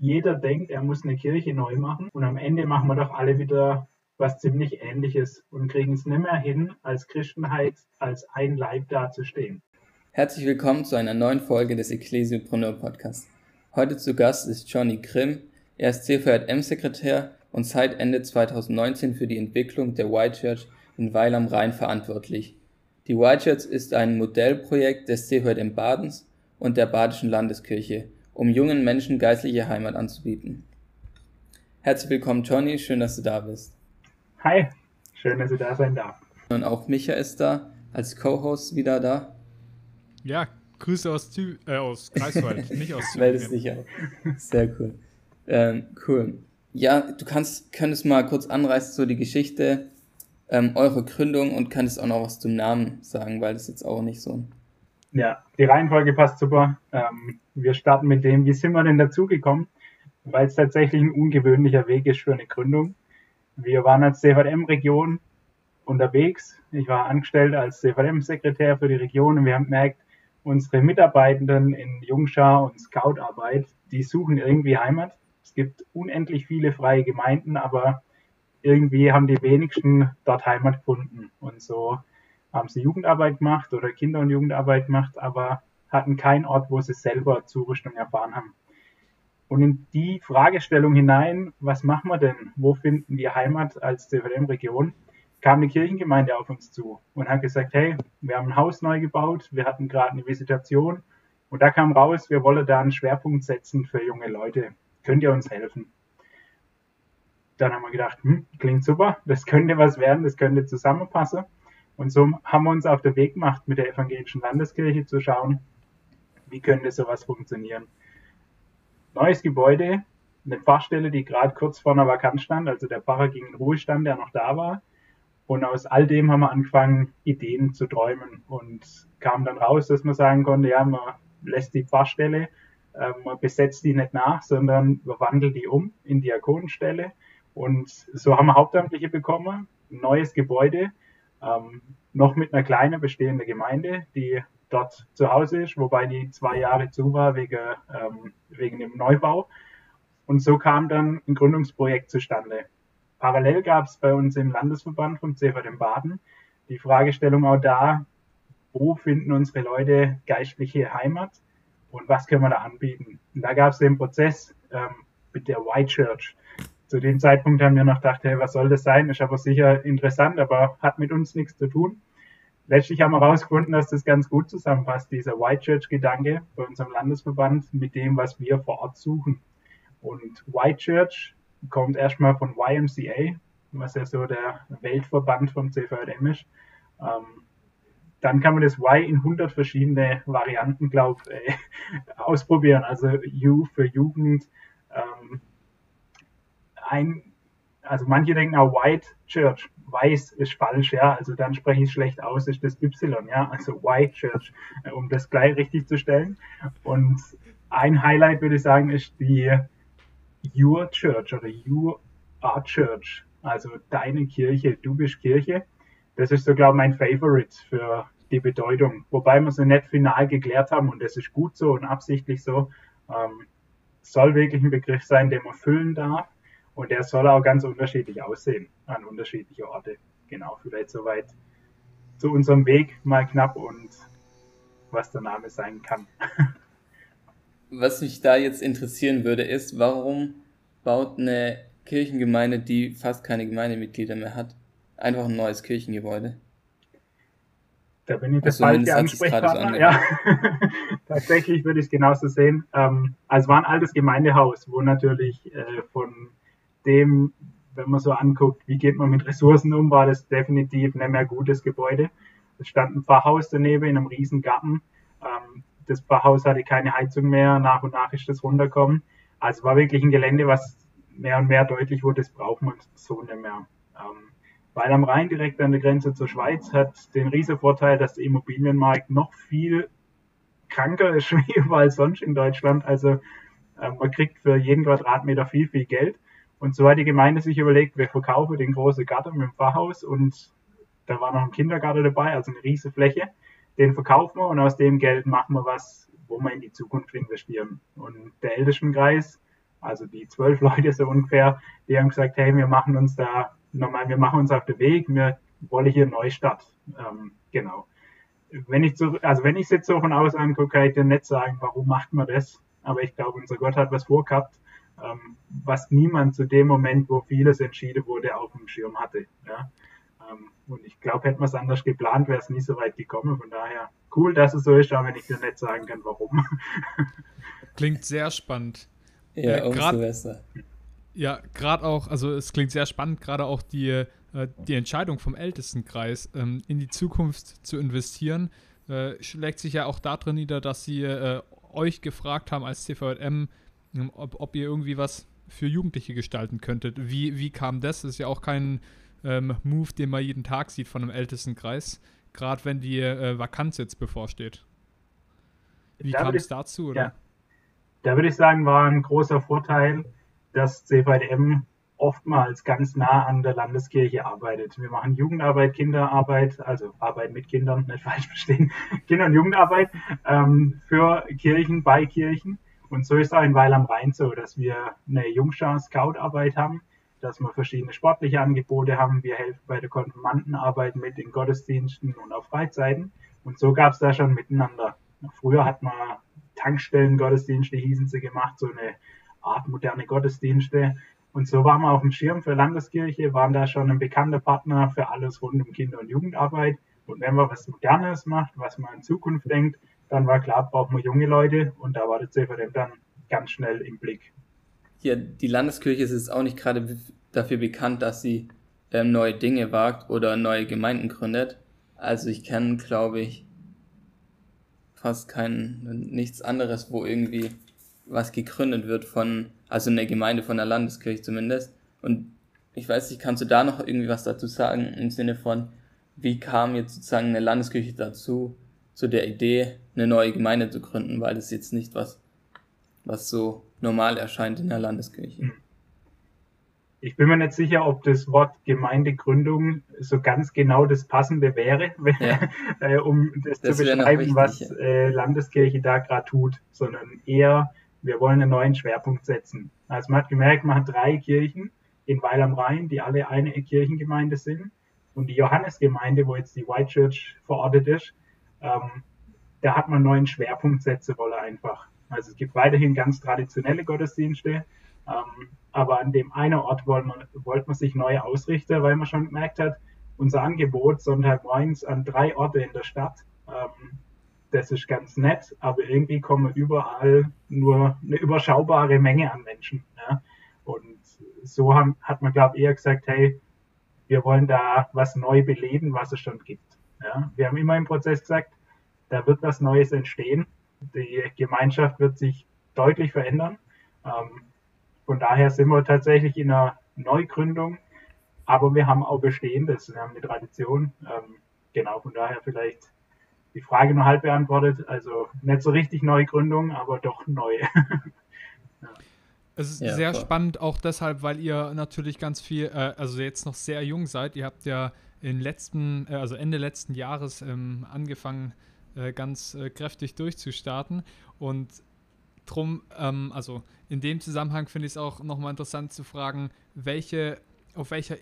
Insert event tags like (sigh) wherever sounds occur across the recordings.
jeder denkt, er muss eine Kirche neu machen und am Ende machen wir doch alle wieder was ziemlich ähnliches und kriegen es nicht mehr hin, als Christenheit als ein Leib dazustehen. Herzlich willkommen zu einer neuen Folge des Ecclesiopreneur Podcasts. Heute zu Gast ist Johnny Grimm. Er ist CVM-Sekretär und seit Ende 2019 für die Entwicklung der White Church in Weil am Rhein verantwortlich. Die White Church ist ein Modellprojekt des CVM Badens und der Badischen Landeskirche, um jungen Menschen geistliche Heimat anzubieten. Herzlich willkommen, Johnny. Schön, dass du da bist. Hi, schön, dass du da sein darf. Und auch Micha ist da als Co-Host wieder da. Ja, Grüße aus, Tü äh, aus Greifswald, (laughs) nicht aus Tübingen. sicher. Sehr cool. Ähm, cool. Ja, du kannst, könntest mal kurz anreißen, so die Geschichte ähm, eurer Gründung und könntest auch noch was zum Namen sagen, weil das jetzt auch nicht so. Ja, die Reihenfolge passt super. Ähm, wir starten mit dem, wie sind wir denn dazugekommen? Weil es tatsächlich ein ungewöhnlicher Weg ist für eine Gründung. Wir waren als CVM-Region unterwegs. Ich war angestellt als CVM-Sekretär für die Region und wir haben gemerkt, unsere Mitarbeitenden in Jungschar und Scout-Arbeit, die suchen irgendwie Heimat. Es gibt unendlich viele freie Gemeinden, aber irgendwie haben die wenigsten dort Heimat gefunden. Und so haben sie Jugendarbeit gemacht oder Kinder- und Jugendarbeit gemacht, aber hatten keinen Ort, wo sie selber Zurüstung erfahren haben. Und in die Fragestellung hinein, was machen wir denn? Wo finden wir Heimat als CVM-Region? kam eine Kirchengemeinde auf uns zu und hat gesagt, hey, wir haben ein Haus neu gebaut, wir hatten gerade eine Visitation und da kam raus, wir wollen da einen Schwerpunkt setzen für junge Leute. Könnt ihr uns helfen? Dann haben wir gedacht, hm, klingt super, das könnte was werden, das könnte zusammenpassen. Und so haben wir uns auf den Weg gemacht, mit der evangelischen Landeskirche zu schauen, wie könnte sowas funktionieren. Neues Gebäude, eine Pfarrstelle, die gerade kurz vor einer Vakanz stand, also der Pfarrer ging in Ruhestand, der noch da war. Und aus all dem haben wir angefangen, Ideen zu träumen und kam dann raus, dass man sagen konnte, ja, man lässt die Pfarrstelle, äh, man besetzt die nicht nach, sondern man wandelt die um in Diakonenstelle. Und so haben wir Hauptamtliche bekommen, ein neues Gebäude, ähm, noch mit einer kleinen bestehenden Gemeinde, die dort zu Hause ist, wobei die zwei Jahre zu war wegen, ähm, wegen dem Neubau. Und so kam dann ein Gründungsprojekt zustande. Parallel gab es bei uns im Landesverband vom CVD Baden die Fragestellung auch da, wo finden unsere Leute geistliche Heimat und was können wir da anbieten. Und da gab es den Prozess ähm, mit der White Church. Zu dem Zeitpunkt haben wir noch gedacht, hey, was soll das sein? Ist aber sicher interessant, aber hat mit uns nichts zu tun. Letztlich haben wir herausgefunden, dass das ganz gut zusammenpasst, dieser White Church-Gedanke bei unserem Landesverband mit dem, was wir vor Ort suchen. Und White Church kommt erstmal von YMCA, was ja so der Weltverband vom CVM ist. Ähm, dann kann man das Y in 100 verschiedene Varianten, glaube ich, äh, (laughs) ausprobieren. Also U für Jugend. Ähm, ein, also manche denken auch White Church. Weiß ist falsch, ja. Also dann spreche ich schlecht aus, ist das Y, ja. Also White Church, äh, um das gleich richtig zu stellen. Und ein Highlight würde ich sagen, ist die Your Church oder You are Church, also deine Kirche, du bist Kirche. Das ist so, glaube ich, mein Favorite für die Bedeutung. Wobei wir sie nicht final geklärt haben und das ist gut so und absichtlich so. Ähm, soll wirklich ein Begriff sein, den man füllen darf und der soll auch ganz unterschiedlich aussehen an unterschiedliche Orte. Genau, vielleicht soweit zu unserem Weg mal knapp und was der Name sein kann. (laughs) was mich da jetzt interessieren würde, ist, warum baut eine Kirchengemeinde, die fast keine Gemeindemitglieder mehr hat, einfach ein neues Kirchengebäude? Da bin ich der also falsche Ansprechpartner. Ja. (laughs) Tatsächlich würde ich es genauso sehen. Ähm, also es war ein altes Gemeindehaus, wo natürlich äh, von dem, wenn man so anguckt, wie geht man mit Ressourcen um, war das definitiv nicht mehr gutes Gebäude. Es stand ein Pfarrhaus daneben in einem riesen Garten. Ähm, das Pfarrhaus hatte keine Heizung mehr, nach und nach ist das runtergekommen. Also war wirklich ein Gelände, was mehr und mehr deutlich wurde, das braucht man so nicht mehr. Ähm, weil am Rhein direkt an der Grenze zur Schweiz hat den riesen Vorteil, dass der Immobilienmarkt noch viel kranker ist (laughs) wie überall sonst in Deutschland. Also äh, man kriegt für jeden Quadratmeter viel, viel Geld. Und so hat die Gemeinde sich überlegt, wir verkaufen den großen Garten mit dem Pfarrhaus und da war noch ein Kindergarten dabei, also eine riesige Fläche den verkaufen wir und aus dem Geld machen wir was, wo wir in die Zukunft investieren. Und der Ältestenkreis Also die zwölf (laughs) Leute so ungefähr, die haben gesagt, hey, wir machen uns da nochmal, wir machen uns auf den Weg, wir wollen hier Neustart. Ähm, genau. Wenn ich so, also wenn ich es jetzt so von außen angucke, kann ich dir nicht sagen, warum macht man das. Aber ich glaube, unser Gott hat was vorgehabt, ähm, was niemand zu dem Moment, wo vieles entschieden wurde, auf dem Schirm hatte. Ja? Ähm, und ich glaube, hätte man es anders geplant, wäre es nie so weit gekommen. Von daher cool, dass es so ist, aber wenn ich dir nicht sagen kann, warum. (laughs) Klingt sehr spannend. Ja, äh, umso besser. Ja, gerade auch, also es klingt sehr spannend, gerade auch die, äh, die Entscheidung vom Ältestenkreis ähm, in die Zukunft zu investieren, äh, schlägt sich ja auch darin nieder, dass sie äh, euch gefragt haben als CVM, ähm, ob, ob ihr irgendwie was für Jugendliche gestalten könntet. Wie, wie kam das? Das ist ja auch kein ähm, Move, den man jeden Tag sieht von einem Ältestenkreis, gerade wenn die äh, Vakanz jetzt bevorsteht. Wie da kam es dazu? Oder? Ja. Da würde ich sagen, war ein großer Vorteil, dass CVDM oftmals ganz nah an der Landeskirche arbeitet. Wir machen Jugendarbeit, Kinderarbeit, also Arbeit mit Kindern, nicht falsch verstehen, (laughs) Kinder- und Jugendarbeit ähm, für Kirchen, bei Kirchen. Und so ist auch in Weil am Rhein so, dass wir eine Jungschar-Scout-Arbeit haben, dass wir verschiedene sportliche Angebote haben. Wir helfen bei der Konfirmandenarbeit mit in Gottesdiensten und auf Freizeiten. Und so gab es da schon miteinander. Früher hat man Tankstellen-Gottesdienste, hießen sie gemacht, so eine Art moderne Gottesdienste. Und so waren wir auf dem Schirm für Landeskirche, waren da schon ein bekannter Partner für alles rund um Kinder- und Jugendarbeit. Und wenn man was Modernes macht, was man in Zukunft denkt, dann war klar, brauchen wir junge Leute und da war der CVM dann ganz schnell im Blick. Ja, die Landeskirche ist jetzt auch nicht gerade dafür bekannt, dass sie ähm, neue Dinge wagt oder neue Gemeinden gründet. Also ich kenne, glaube ich, fast kein, nichts anderes, wo irgendwie was gegründet wird von, also eine Gemeinde von der Landeskirche zumindest. Und ich weiß nicht, kannst du da noch irgendwie was dazu sagen im Sinne von, wie kam jetzt sozusagen eine Landeskirche dazu, zu der Idee, eine neue Gemeinde zu gründen, weil das jetzt nicht was, was so normal erscheint in der Landeskirche. Ich bin mir nicht sicher, ob das Wort Gemeindegründung so ganz genau das Passende wäre, (laughs) ja. äh, um das, das zu beschreiben, was äh, Landeskirche da gerade tut, sondern eher, wir wollen einen neuen Schwerpunkt setzen. Also man hat gemerkt, man hat drei Kirchen in Weil am Rhein, die alle eine Kirchengemeinde sind. Und die Johannesgemeinde, wo jetzt die White Church verortet ist, ähm, da hat man neuen Schwerpunkt setzen wollen einfach. Also es gibt weiterhin ganz traditionelle Gottesdienste, ähm, aber an dem einen Ort wollte man, wollte man sich neu ausrichten, weil man schon gemerkt hat, unser Angebot Sonntagmorgens an drei Orte in der Stadt, ähm, das ist ganz nett, aber irgendwie kommen überall nur eine überschaubare Menge an Menschen. Ja? Und so haben, hat man, glaube ich, eher gesagt, hey, wir wollen da was neu beleben, was es schon gibt. Ja? Wir haben immer im Prozess gesagt, da wird was Neues entstehen. Die Gemeinschaft wird sich deutlich verändern. Ähm, von daher sind wir tatsächlich in einer Neugründung, aber wir haben auch Bestehendes, wir haben eine Tradition. Ähm, genau, von daher vielleicht die Frage nur halb beantwortet. Also nicht so richtig Neugründung, aber doch neu. ja. (laughs) Es ist ja, sehr klar. spannend, auch deshalb, weil ihr natürlich ganz viel, äh, also jetzt noch sehr jung seid. Ihr habt ja in letzten, äh, also Ende letzten Jahres ähm, angefangen, äh, ganz äh, kräftig durchzustarten. Und drum, ähm, also in dem Zusammenhang finde ich es auch nochmal interessant zu fragen, welche, auf welcher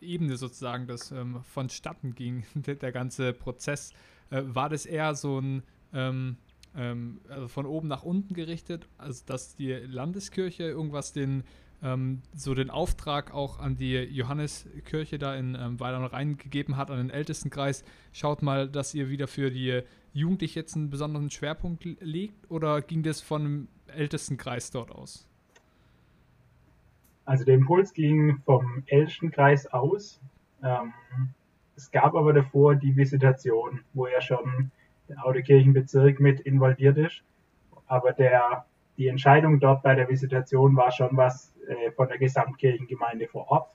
Ebene sozusagen das ähm, vonstatten ging, (laughs) der, der ganze Prozess. Äh, war das eher so ein ähm, ähm, also von oben nach unten gerichtet, also dass die Landeskirche irgendwas den ähm, so den Auftrag auch an die Johanneskirche da in ähm, Weil am Rhein gegeben hat, an den Ältestenkreis, schaut mal, dass ihr wieder für die Jugendlichen jetzt einen besonderen Schwerpunkt legt oder ging das von dem Ältestenkreis dort aus? Also der Impuls ging vom Ältestenkreis aus. Ähm, es gab aber davor die Visitation, wo ja schon der Audekirchenbezirk mit involviert ist. Aber der, die Entscheidung dort bei der Visitation war schon was äh, von der Gesamtkirchengemeinde vor Ort.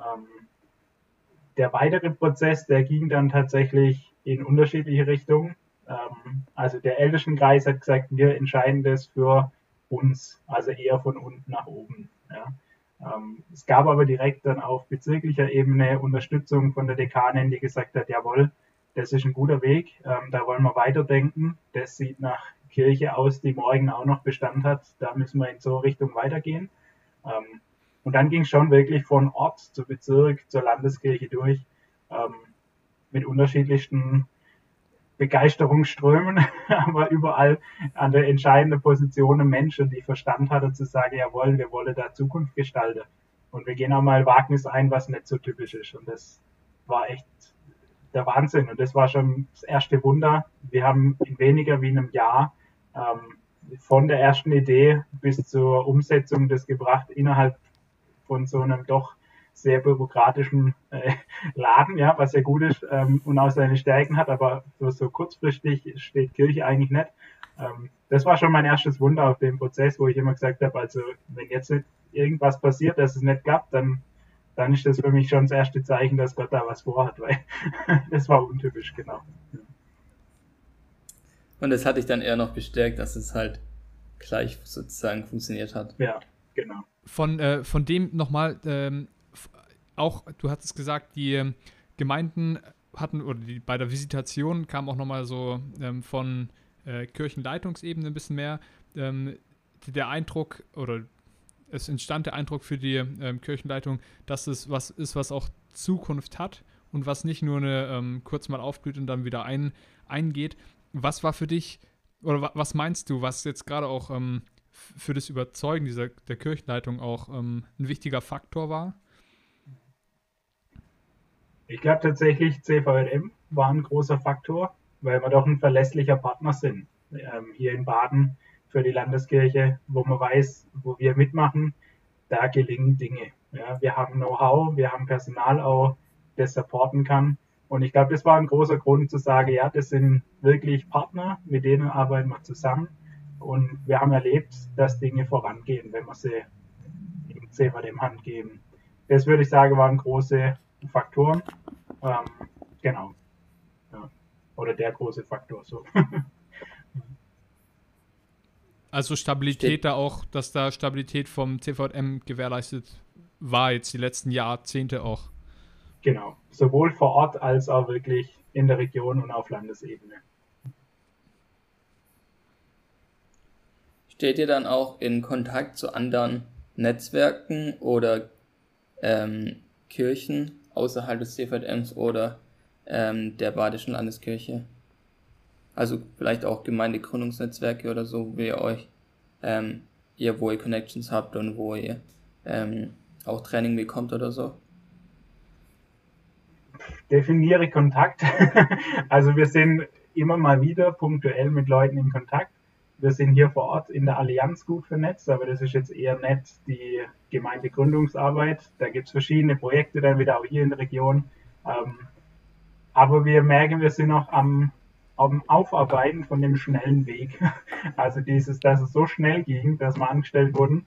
Ähm, der weitere Prozess, der ging dann tatsächlich in unterschiedliche Richtungen. Ähm, also der Ältestenkreis hat gesagt, wir entscheiden das für uns, also eher von unten nach oben. Ja. Ähm, es gab aber direkt dann auf bezirklicher Ebene Unterstützung von der Dekanin, die gesagt hat, jawohl, das ist ein guter Weg, ähm, da wollen wir weiterdenken. Das sieht nach Kirche aus, die morgen auch noch Bestand hat. Da müssen wir in so Richtung weitergehen. Ähm, und dann ging es schon wirklich von Ort zu Bezirk zur Landeskirche durch, ähm, mit unterschiedlichsten Begeisterungsströmen, (laughs) aber überall an der entscheidenden Position Menschen, die Verstand hatte zu sagen, jawohl, wir wollen da Zukunft gestalten. Und wir gehen auch mal Wagnis ein, was nicht so typisch ist. Und das war echt der Wahnsinn. Und das war schon das erste Wunder. Wir haben in weniger wie einem Jahr ähm, von der ersten Idee bis zur Umsetzung das gebracht innerhalb von so einem doch sehr bürokratischen äh, (laughs) Laden, ja, was ja gut ist ähm, und auch seine Stärken hat, aber für so kurzfristig steht Kirche eigentlich nicht. Ähm, das war schon mein erstes Wunder auf dem Prozess, wo ich immer gesagt habe, also wenn jetzt irgendwas passiert, dass es nicht klappt, dann, dann ist das für mich schon das erste Zeichen, dass Gott da was vorhat, weil (laughs) das war untypisch, genau. Und das hatte ich dann eher noch bestärkt, dass es halt gleich sozusagen funktioniert hat. Ja, genau. Von, äh, von dem nochmal, ähm, auch, du hattest gesagt, die ähm, Gemeinden hatten, oder die, bei der Visitation kam auch nochmal so ähm, von äh, Kirchenleitungsebene ein bisschen mehr ähm, der Eindruck, oder es entstand der Eindruck für die ähm, Kirchenleitung, dass es was ist, was auch Zukunft hat und was nicht nur eine, ähm, kurz mal aufblüht und dann wieder ein, eingeht. Was war für dich, oder was meinst du, was jetzt gerade auch ähm, für das Überzeugen dieser, der Kirchenleitung auch ähm, ein wichtiger Faktor war? Ich glaube tatsächlich, CVLM war ein großer Faktor, weil wir doch ein verlässlicher Partner sind. Ähm, hier in Baden für die Landeskirche, wo man weiß, wo wir mitmachen, da gelingen Dinge. Ja, wir haben Know-how, wir haben Personal auch, das supporten kann. Und ich glaube, das war ein großer Grund zu sagen, ja, das sind wirklich Partner, mit denen arbeiten wir zusammen. Und wir haben erlebt, dass Dinge vorangehen, wenn wir sie im CVDM Hand geben. Das würde ich sagen, waren große Faktoren. Ähm, genau. Ja. Oder der große Faktor. So. (laughs) also Stabilität Steht. da auch, dass da Stabilität vom CVM gewährleistet war jetzt die letzten Jahrzehnte auch. Genau. Sowohl vor Ort als auch wirklich in der Region und auf Landesebene. Steht ihr dann auch in Kontakt zu anderen Netzwerken oder ähm, Kirchen außerhalb des CVMs oder ähm, der Badischen Landeskirche? Also vielleicht auch Gemeindegründungsnetzwerke oder so, wo ihr euch, ähm, ihr, wo ihr Connections habt und wo ihr ähm, auch Training bekommt oder so? Definiere Kontakt. (laughs) also wir sind immer mal wieder punktuell mit Leuten in Kontakt wir sind hier vor Ort in der Allianz gut vernetzt, aber das ist jetzt eher nicht die Gemeindegründungsarbeit. Da gibt es verschiedene Projekte dann wieder auch hier in der Region. Ähm, aber wir merken, wir sind noch am, am Aufarbeiten von dem schnellen Weg. (laughs) Also dieses, dass es so schnell ging, dass wir angestellt wurden.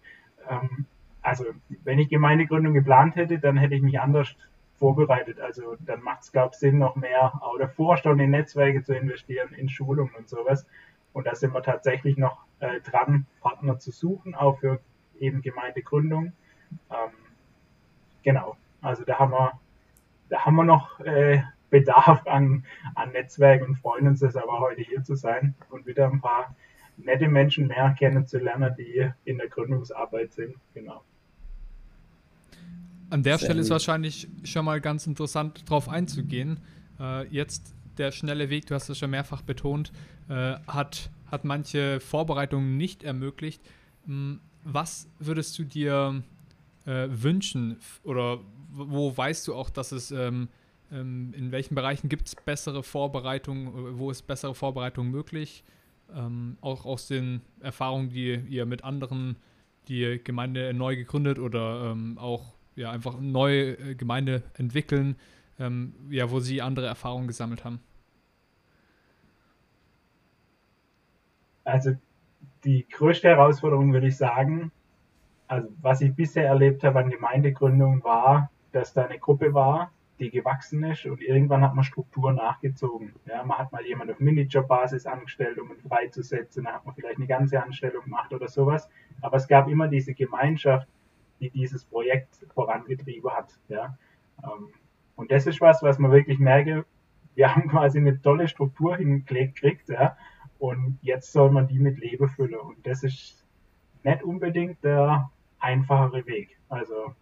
Ähm, also wenn ich Gemeindegründung geplant hätte, dann hätte ich mich anders vorbereitet. Also dann macht es, glaube Sinn, noch mehr auch davor schon in Netzwerke zu investieren, in Schulungen und sowas. Und da sind wir tatsächlich noch äh, dran, Partner zu suchen, auch für eben Gemeindegründung. Ähm, genau, also da haben wir, da haben wir noch äh, Bedarf an, an Netzwerk und freuen uns es aber heute hier zu sein und wieder ein paar nette Menschen mehr kennenzulernen, die in der Gründungsarbeit sind. Genau. An der Sehr Stelle ist wahrscheinlich schon mal ganz interessant, darauf einzugehen. Äh, jetzt der schnelle Weg, du hast es schon mehrfach betont, äh, hat, hat manche Vorbereitungen nicht ermöglicht. Hm, was würdest du dir äh, wünschen oder wo weißt du auch, dass es ähm, ähm, in welchen Bereichen gibt es bessere Vorbereitungen, wo ist bessere Vorbereitung möglich? Ähm, auch aus den Erfahrungen, die ihr mit anderen, die Gemeinde neu gegründet oder ähm, auch ja, einfach neue äh, Gemeinde entwickeln, ähm, ja, wo sie andere Erfahrungen gesammelt haben? Also die größte Herausforderung würde ich sagen, also was ich bisher erlebt habe an Gemeindegründung war, dass da eine Gruppe war, die gewachsen ist und irgendwann hat man Strukturen nachgezogen. Ja, man hat mal jemand auf Minijob-Basis angestellt, um ihn freizusetzen, dann hat man vielleicht eine ganze Anstellung gemacht oder sowas. Aber es gab immer diese Gemeinschaft, die dieses Projekt vorangetrieben hat. Ja. Ähm, und das ist was, was man wirklich merke, wir haben quasi eine tolle Struktur hingelegt gekriegt, ja, und jetzt soll man die mit Leben füllen. Und das ist nicht unbedingt der einfachere Weg. Also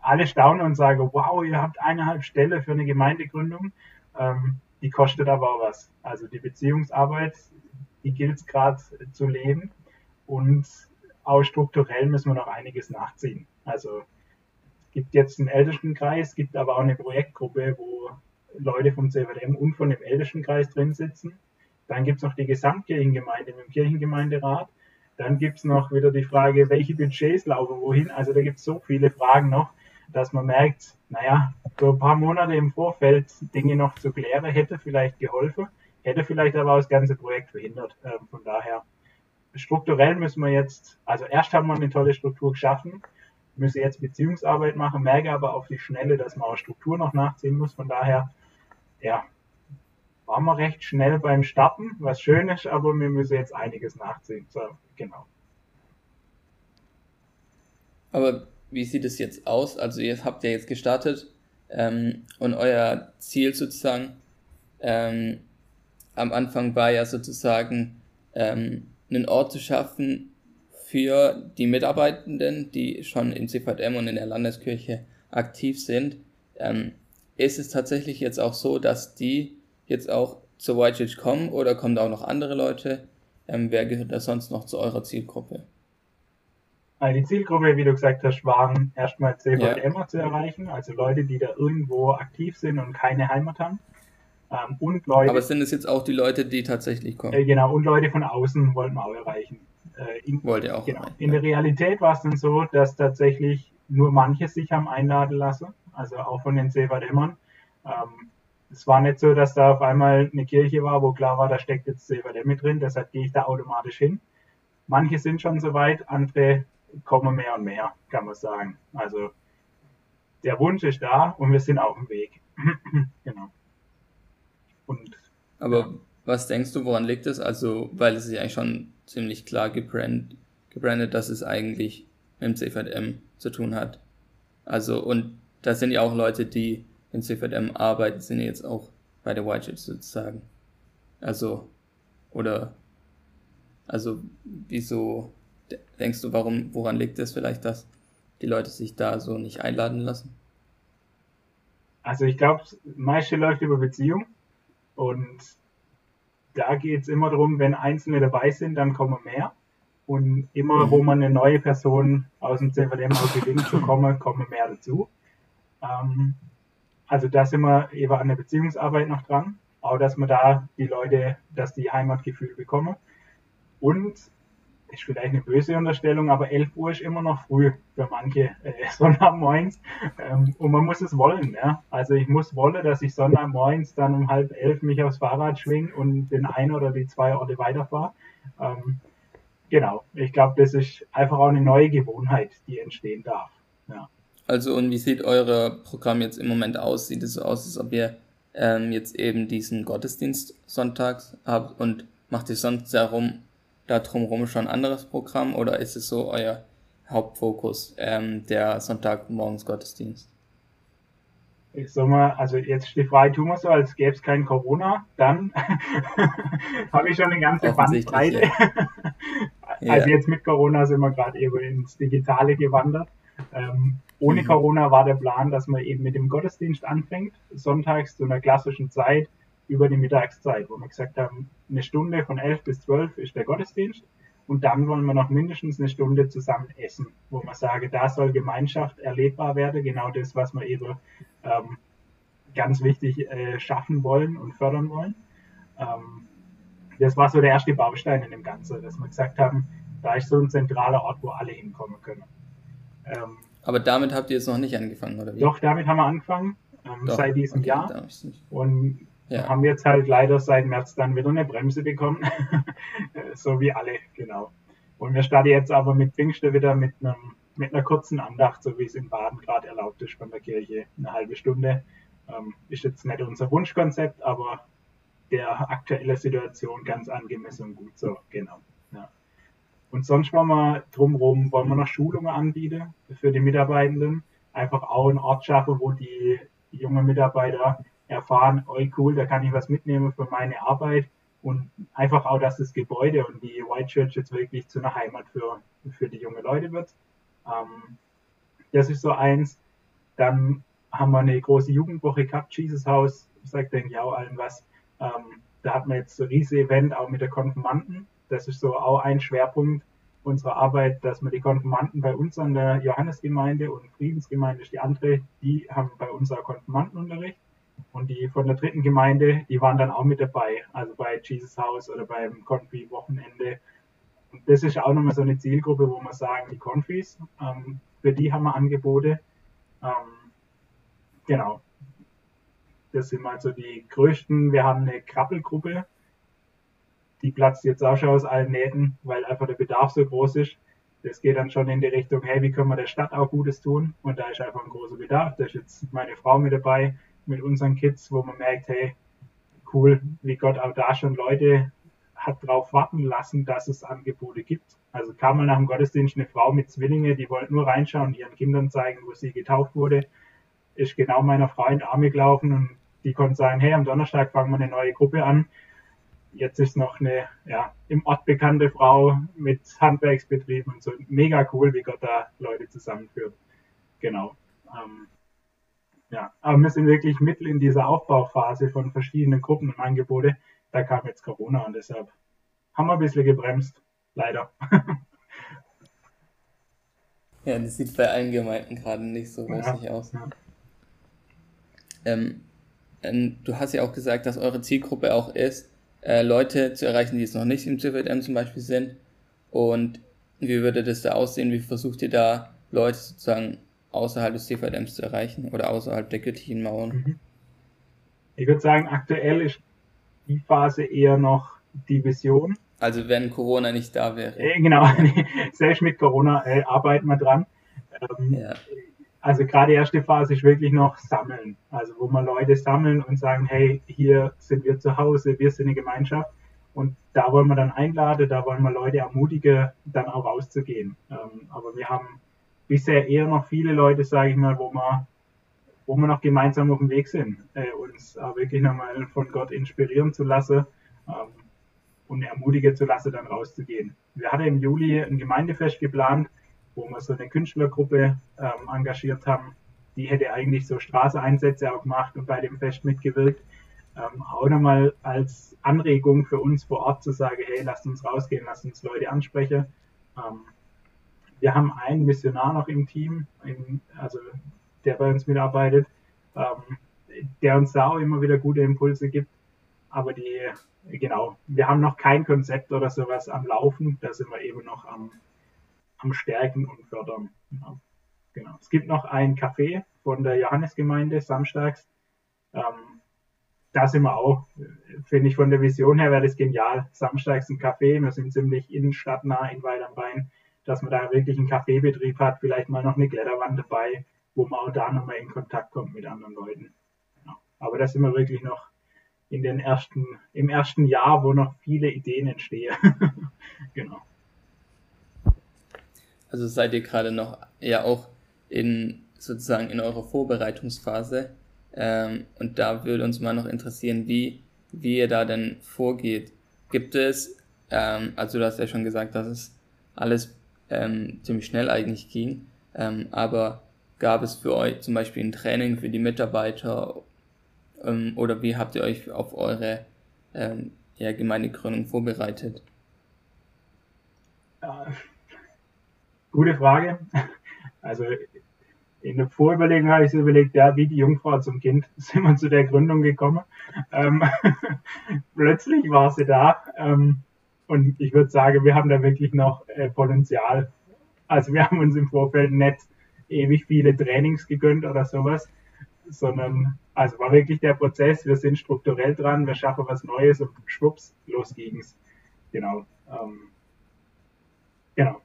alle staunen und sagen, wow, ihr habt eineinhalb Stelle für eine Gemeindegründung. Ähm, die kostet aber auch was. Also die Beziehungsarbeit, die gilt es gerade zu leben. Und auch strukturell müssen wir noch einiges nachziehen. Also es gibt jetzt einen Ältestenkreis, gibt aber auch eine Projektgruppe, wo Leute vom CVDM und von dem Ältestenkreis drin sitzen. Dann gibt es noch die Gesamtkirchengemeinde mit dem Kirchengemeinderat. Dann gibt es noch wieder die Frage, welche Budgets laufen wohin. Also da gibt es so viele Fragen noch, dass man merkt, naja, so ein paar Monate im Vorfeld Dinge noch zu klären, hätte vielleicht geholfen, hätte vielleicht aber das ganze Projekt verhindert. Ähm, von daher, strukturell müssen wir jetzt, also erst haben wir eine tolle Struktur geschaffen, müssen jetzt Beziehungsarbeit machen, merke aber auf die Schnelle, dass man auch Struktur noch nachziehen muss. Von daher, ja, waren wir recht schnell beim Starten, was schön ist, aber wir müssen jetzt einiges nachziehen. So, genau. Aber wie sieht es jetzt aus? Also ihr habt ja jetzt gestartet ähm, und euer Ziel sozusagen ähm, am Anfang war ja sozusagen ähm, einen Ort zu schaffen für die Mitarbeitenden, die schon im CVM und in der Landeskirche aktiv sind. Ähm, ist es tatsächlich jetzt auch so, dass die jetzt auch zur White Church kommen oder kommen da auch noch andere Leute? Ähm, wer gehört da sonst noch zu eurer Zielgruppe? Also die Zielgruppe, wie du gesagt hast, waren erstmal CVMer ja. zu erreichen, also Leute, die da irgendwo aktiv sind und keine Heimat haben. Ähm, und Leute, Aber sind es jetzt auch die Leute, die tatsächlich kommen? Äh, genau, und Leute von außen wollten wir auch erreichen. Äh, in, Wollt ihr auch genau. In der Realität war es dann so, dass tatsächlich nur manche sich haben einladen lassen, also auch von den CVMern. Ähm, es war nicht so, dass da auf einmal eine Kirche war, wo klar war, da steckt jetzt mit drin, deshalb gehe ich da automatisch hin. Manche sind schon soweit, andere kommen mehr und mehr, kann man sagen. Also der Wunsch ist da und wir sind auf dem Weg. (clears throat) genau. Und, Aber ja. was denkst du, woran liegt es? Also, weil es ist ja eigentlich schon ziemlich klar gebrandet, gebrandet, dass es eigentlich mit dem CVM zu tun hat. Also, und da sind ja auch Leute, die in CVM arbeiten, sind jetzt auch bei der White sozusagen. Also, oder, also, wieso denkst du, warum, woran liegt es vielleicht, dass die Leute sich da so nicht einladen lassen? Also, ich glaube, meiste läuft über Beziehung und da geht es immer darum, wenn Einzelne dabei sind, dann kommen mehr. Und immer, wo mhm. man eine neue Person aus dem CVM aus gewinnen zu kommen, kommen mehr dazu. Ähm, also da sind wir eben an der Beziehungsarbeit noch dran, auch dass man da die Leute, dass die Heimatgefühl bekommen. Und ist vielleicht eine böse Unterstellung, aber 11 Uhr ist immer noch früh für manche äh, (laughs) Sonntagmorgens ähm, und man muss es wollen. Ja? Also ich muss wollen, dass ich Sonntagmorgens dann um halb elf mich aufs Fahrrad schwinge und den ein oder die zwei Orte weiterfahre. Ähm, genau, ich glaube, das ist einfach auch eine neue Gewohnheit, die entstehen darf. Also und wie sieht euer Programm jetzt im Moment aus? Sieht es so aus, als ob ihr ähm, jetzt eben diesen Gottesdienst sonntags habt und macht ihr sonst darum, da drumherum schon ein anderes Programm oder ist es so euer Hauptfokus, ähm, der Sonntagmorgens Gottesdienst? Ich sag mal, also jetzt die Frage tun wir so, als gäbe es kein Corona, dann (laughs) habe ich schon eine ganze Bandbreite. Ja. (laughs) also jetzt mit Corona sind wir gerade eben ins Digitale gewandert. Ähm, ohne mhm. Corona war der Plan, dass man eben mit dem Gottesdienst anfängt, sonntags zu einer klassischen Zeit über die Mittagszeit, wo wir gesagt haben, eine Stunde von 11 bis 12 ist der Gottesdienst und dann wollen wir noch mindestens eine Stunde zusammen essen, wo man sage, da soll Gemeinschaft erlebbar werden, genau das, was wir eben ähm, ganz wichtig äh, schaffen wollen und fördern wollen. Ähm, das war so der erste Baustein in dem Ganzen, dass wir gesagt haben, da ist so ein zentraler Ort, wo alle hinkommen können. Ähm, aber damit habt ihr jetzt noch nicht angefangen, oder wie? Doch, damit haben wir angefangen, ähm, Doch, seit diesem okay, Jahr. Und ja. haben jetzt halt leider seit März dann wieder eine Bremse bekommen. (laughs) so wie alle, genau. Und wir starten jetzt aber mit Pfingsten wieder mit einem mit einer kurzen Andacht, so wie es in Baden gerade erlaubt ist von der Kirche, eine halbe Stunde. Ähm, ist jetzt nicht unser Wunschkonzept, aber der aktuellen Situation ganz angemessen und gut so, genau. Ja. Und sonst wollen wir drumherum, wollen wir noch Schulungen anbieten für die Mitarbeitenden. Einfach auch einen Ort schaffen, wo die jungen Mitarbeiter erfahren, oh cool, da kann ich was mitnehmen für meine Arbeit und einfach auch, dass das Gebäude und die White Church jetzt wirklich zu einer Heimat für, für die jungen Leute wird. Ähm, das ist so eins. Dann haben wir eine große Jugendwoche gehabt, Jesus House, sagt denke ich auch allen was. Ähm, da hat man jetzt ein riesiges Event auch mit der Konfirmanden. Das ist so auch ein Schwerpunkt unserer Arbeit, dass wir die Konfirmanden bei uns an der Johannesgemeinde und Friedensgemeinde ist die andere, die haben bei uns auch Konfirmandenunterricht. Und die von der dritten Gemeinde, die waren dann auch mit dabei, also bei Jesus House oder beim Konfi-Wochenende. Und das ist auch nochmal so eine Zielgruppe, wo wir sagen, die Konfis, ähm, für die haben wir Angebote. Ähm, genau. Das sind mal so die größten. Wir haben eine Krabbelgruppe, die platzt jetzt auch schon aus allen Nähten, weil einfach der Bedarf so groß ist. Das geht dann schon in die Richtung, hey, wie können wir der Stadt auch Gutes tun? Und da ist einfach ein großer Bedarf. Da ist jetzt meine Frau mit dabei, mit unseren Kids, wo man merkt, hey, cool, wie Gott auch da schon Leute hat drauf warten lassen, dass es Angebote gibt. Also kam mal nach dem Gottesdienst eine Frau mit Zwillinge, die wollte nur reinschauen, ihren Kindern zeigen, wo sie getauft wurde, ist genau meiner Frau in die Arme gelaufen und die konnte sagen, hey, am Donnerstag fangen wir eine neue Gruppe an. Jetzt ist noch eine ja, im Ort bekannte Frau mit Handwerksbetrieben und so. Mega cool, wie Gott da Leute zusammenführt. Genau. Ähm, ja, aber wir sind wirklich mitten in dieser Aufbauphase von verschiedenen Gruppen und Angebote. Da kam jetzt Corona und deshalb haben wir ein bisschen gebremst. Leider. (laughs) ja, das sieht bei allen Gemeinden gerade nicht so rosig ja, aus. Ja. Ähm, ähm, du hast ja auch gesagt, dass eure Zielgruppe auch ist, äh, Leute zu erreichen, die jetzt noch nicht im CVM zum Beispiel sind. Und wie würde das da aussehen? Wie versucht ihr da Leute sozusagen außerhalb des CVMs zu erreichen oder außerhalb der göttlichen Mauern? Mhm. Ich würde sagen, aktuell ist die Phase eher noch die Vision. Also wenn Corona nicht da wäre. Äh, genau, (laughs) selbst mit Corona äh, arbeiten wir dran. Ähm, ja. Also gerade die erste Phase ist wirklich noch sammeln. Also wo wir Leute sammeln und sagen, hey, hier sind wir zu Hause, wir sind eine Gemeinschaft. Und da wollen wir dann einladen, da wollen wir Leute ermutigen, dann auch rauszugehen. Ähm, aber wir haben bisher eher noch viele Leute, sage ich mal, wo wir, wo wir noch gemeinsam auf dem Weg sind, äh, uns wirklich nochmal von Gott inspirieren zu lassen ähm, und ermutigen zu lassen, dann rauszugehen. Wir hatten im Juli ein Gemeindefest geplant, wo wir so eine Künstlergruppe ähm, engagiert haben. Die hätte eigentlich so Straßeeinsätze auch gemacht und bei dem Fest mitgewirkt. Ähm, auch nochmal als Anregung für uns vor Ort zu sagen, hey, lasst uns rausgehen, lasst uns Leute ansprechen. Ähm, wir haben einen Missionar noch im Team, in, also der bei uns mitarbeitet, ähm, der uns da auch immer wieder gute Impulse gibt. Aber die, genau, wir haben noch kein Konzept oder sowas am Laufen, da sind wir eben noch am, am Stärken und Fördern. Ja, genau. Es gibt noch ein Café von der Johannesgemeinde samstags. Ähm, da sind wir auch, finde ich von der Vision her wäre das genial. Samstags ein Café, wir sind ziemlich innenstadtnah in Weil am Rhein, dass man da wirklich einen Kaffeebetrieb hat, vielleicht mal noch eine Kletterwand dabei, wo man auch da nochmal in Kontakt kommt mit anderen Leuten. Ja. Aber da sind wir wirklich noch in den ersten, im ersten Jahr, wo noch viele Ideen entstehen. (laughs) genau. Also seid ihr gerade noch ja auch in sozusagen in eurer Vorbereitungsphase. Ähm, und da würde uns mal noch interessieren, wie, wie ihr da denn vorgeht. Gibt es, ähm, also du hast ja schon gesagt, dass es alles ähm, ziemlich schnell eigentlich ging, ähm, aber gab es für euch zum Beispiel ein Training für die Mitarbeiter ähm, oder wie habt ihr euch auf eure ähm, ja, Gemeindegründung vorbereitet? Ja, Gute Frage. Also in der Vorüberlegung habe ich so überlegt, ja, wie die Jungfrau zum Kind (laughs) sind wir zu der Gründung gekommen. Ähm, (laughs) plötzlich war sie da. Ähm, und ich würde sagen, wir haben da wirklich noch äh, Potenzial. Also wir haben uns im Vorfeld nicht ewig viele Trainings gegönnt oder sowas, sondern also war wirklich der Prozess, wir sind strukturell dran, wir schaffen was Neues und schwupps, los ging's. Genau. Ähm, genau.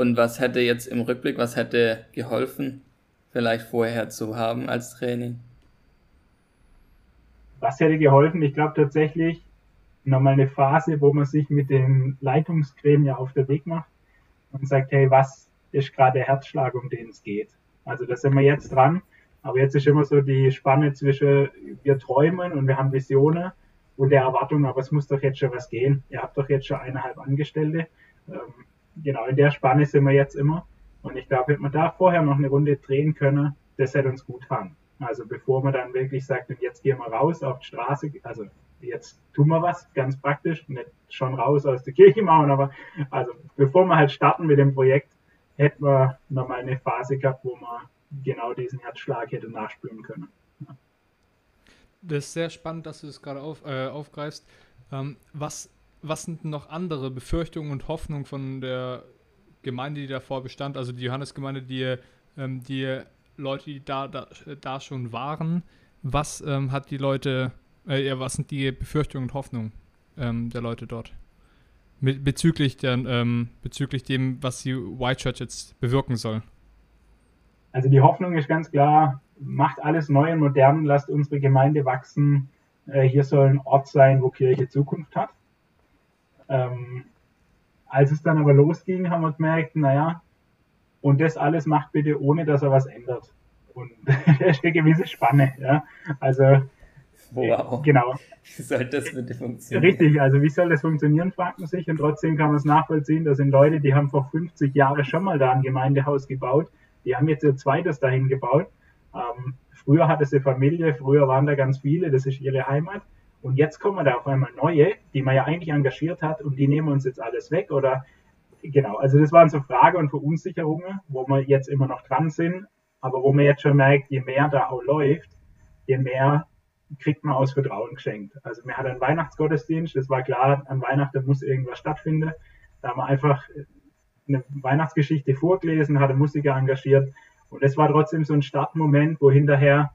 Und was hätte jetzt im Rückblick, was hätte geholfen, vielleicht vorher zu haben als Training? Was hätte geholfen? Ich glaube tatsächlich nochmal eine Phase, wo man sich mit den Leitungsgremien auf den Weg macht und sagt, hey, was ist gerade der Herzschlag, um den es geht? Also da sind wir jetzt dran, aber jetzt ist immer so die Spanne zwischen wir träumen und wir haben Visionen und der Erwartung, aber es muss doch jetzt schon was gehen. Ihr habt doch jetzt schon eineinhalb Angestellte. Ähm, genau, in der Spanne sind wir jetzt immer. Und ich glaube, hätte man da vorher noch eine Runde drehen können, das hätte uns gut getan. Also bevor man dann wirklich sagt, und jetzt gehen wir raus auf die Straße, also jetzt tun wir was, ganz praktisch, nicht schon raus aus der Kirche machen, aber also bevor wir halt starten mit dem Projekt, hätten wir nochmal eine Phase gehabt, wo man genau diesen Herzschlag hätte nachspüren können. Ja. Das ist sehr spannend, dass du das gerade auf, äh, aufgreifst. Ähm, was, was sind noch andere Befürchtungen und Hoffnungen von der Gemeinde, die davor bestand, also die Johannesgemeinde, die, ähm, die Leute, die da, da, da schon waren, was ähm, hat die Leute, äh, ja, was sind die Befürchtungen und Hoffnungen ähm, der Leute dort? Mit, bezüglich, der, ähm, bezüglich dem, was die White Church jetzt bewirken soll. Also die Hoffnung ist ganz klar, macht alles neu und modern, lasst unsere Gemeinde wachsen. Äh, hier soll ein Ort sein, wo Kirche Zukunft hat. Ähm, als es dann aber losging, haben wir gemerkt, naja, und das alles macht bitte, ohne dass er was ändert. Und (laughs) da ist eine gewisse Spanne. Ja? Also, wow. genau. Wie soll das bitte funktionieren? Richtig, also wie soll das funktionieren, fragt man sich. Und trotzdem kann man es nachvollziehen, da sind Leute, die haben vor 50 Jahren schon mal da ein Gemeindehaus gebaut. Die haben jetzt ihr zweites dahin gebaut. Ähm, früher hatte sie Familie, früher waren da ganz viele, das ist ihre Heimat. Und jetzt kommen da auf einmal neue, die man ja eigentlich engagiert hat und die nehmen uns jetzt alles weg oder genau, also das waren so Fragen und Verunsicherungen, wo wir jetzt immer noch dran sind, aber wo man jetzt schon merkt, je mehr da auch läuft, je mehr kriegt man aus Vertrauen geschenkt. Also wir hatten einen Weihnachtsgottesdienst, das war klar, an Weihnachten muss irgendwas stattfinden. Da haben wir einfach eine Weihnachtsgeschichte vorgelesen, hatte Musiker engagiert und es war trotzdem so ein Startmoment, wo hinterher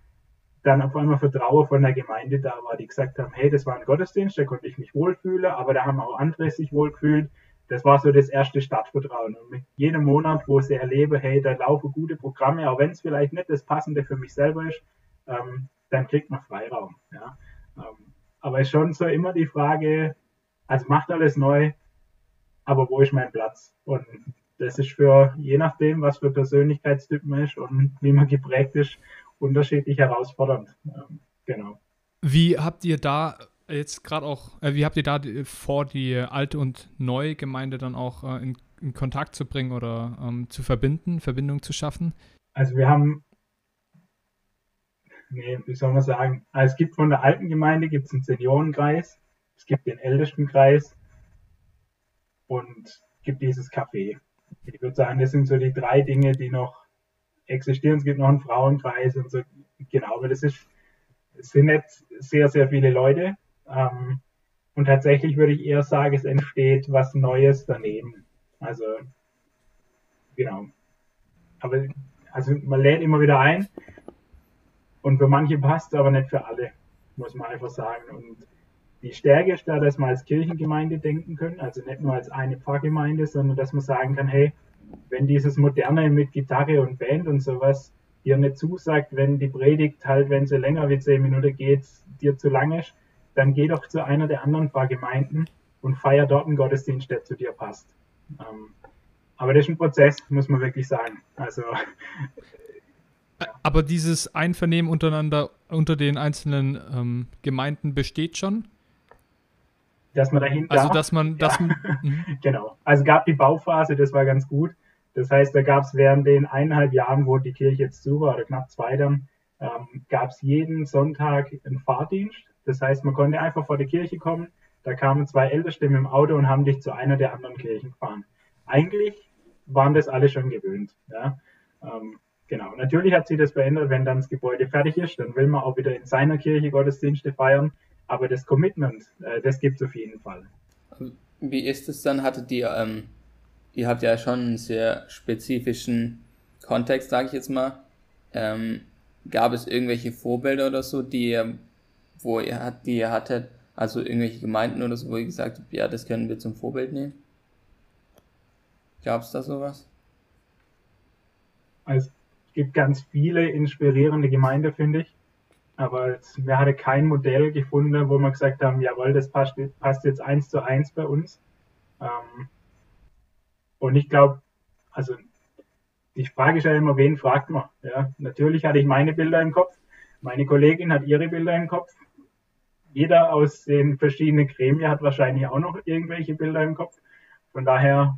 dann auf einmal Vertrauen von der Gemeinde da war, die gesagt haben, hey, das war ein Gottesdienst, da konnte ich mich wohlfühlen, aber da haben auch andere sich wohlgefühlt das war so das erste Stadtvertrauen. Und mit jedem Monat, wo ich erlebe, hey, da laufen gute Programme, auch wenn es vielleicht nicht das Passende für mich selber ist, ähm, dann kriegt man Freiraum. Ja. Ähm, aber ist schon so immer die Frage, also macht alles neu, aber wo ist mein Platz? Und das ist für, je nachdem, was für Persönlichkeitstyp man ist und wie man geprägt ist, unterschiedlich herausfordernd. Ähm, genau. Wie habt ihr da jetzt gerade auch, äh, wie habt ihr da die, vor, die alte und neue Gemeinde dann auch äh, in, in, Kontakt zu bringen oder ähm, zu verbinden, Verbindung zu schaffen? Also wir haben, nee, wie soll man sagen, also es gibt von der alten Gemeinde gibt es einen Seniorenkreis, es gibt den Ältestenkreis und es gibt dieses Café. Ich würde sagen, das sind so die drei Dinge, die noch existieren. Es gibt noch einen Frauenkreis und so, genau, aber das ist, sind nicht sehr, sehr viele Leute, ähm, und tatsächlich würde ich eher sagen, es entsteht was Neues daneben. Also, genau. Aber, also man lädt immer wieder ein und für manche passt es aber nicht für alle, muss man einfach sagen. Und die Stärke ist da, dass man als Kirchengemeinde denken können, also nicht nur als eine Pfarrgemeinde, sondern dass man sagen kann, hey, wenn dieses Moderne mit Gitarre und Band und sowas dir nicht zusagt, wenn die Predigt halt, wenn sie länger wie zehn Minuten geht, dir zu lang ist, dann geh doch zu einer der anderen Pfarrgemeinden und feier dort einen Gottesdienst, der zu dir passt. Ähm, aber das ist ein Prozess, muss man wirklich sagen. Also aber dieses Einvernehmen untereinander unter den einzelnen ähm, Gemeinden besteht schon? Dass man dahinter. Also dass man, dass ja. man mhm. (laughs) genau. Also gab die Bauphase, das war ganz gut. Das heißt, da gab es während den eineinhalb Jahren, wo die Kirche jetzt zu war, oder knapp zwei dann, ähm, gab es jeden Sonntag einen Fahrdienst. Das heißt, man konnte einfach vor die Kirche kommen, da kamen zwei Älteste mit dem Auto und haben dich zu einer der anderen Kirchen gefahren. Eigentlich waren das alle schon gewöhnt. Ja? Ähm, genau. Natürlich hat sich das verändert, wenn dann das Gebäude fertig ist, dann will man auch wieder in seiner Kirche Gottesdienste feiern. Aber das Commitment, äh, das gibt es auf jeden Fall. Wie ist es dann? Hattet ihr, ähm, ihr habt ja schon einen sehr spezifischen Kontext, sage ich jetzt mal. Ähm, gab es irgendwelche Vorbilder oder so, die ihr wo ihr, die ihr hattet, also irgendwelche Gemeinden oder so, wo ihr gesagt habt, ja, das können wir zum Vorbild nehmen? Gab es da sowas? Also, es gibt ganz viele inspirierende Gemeinden, finde ich. Aber wir hatten kein Modell gefunden, wo wir gesagt haben, jawohl, das passt, passt jetzt eins zu eins bei uns. Ähm, und ich glaube, also die Frage ist ja immer, wen fragt man? Ja, natürlich hatte ich meine Bilder im Kopf, meine Kollegin hat ihre Bilder im Kopf jeder aus den verschiedenen Gremien hat wahrscheinlich auch noch irgendwelche Bilder im Kopf. Von daher,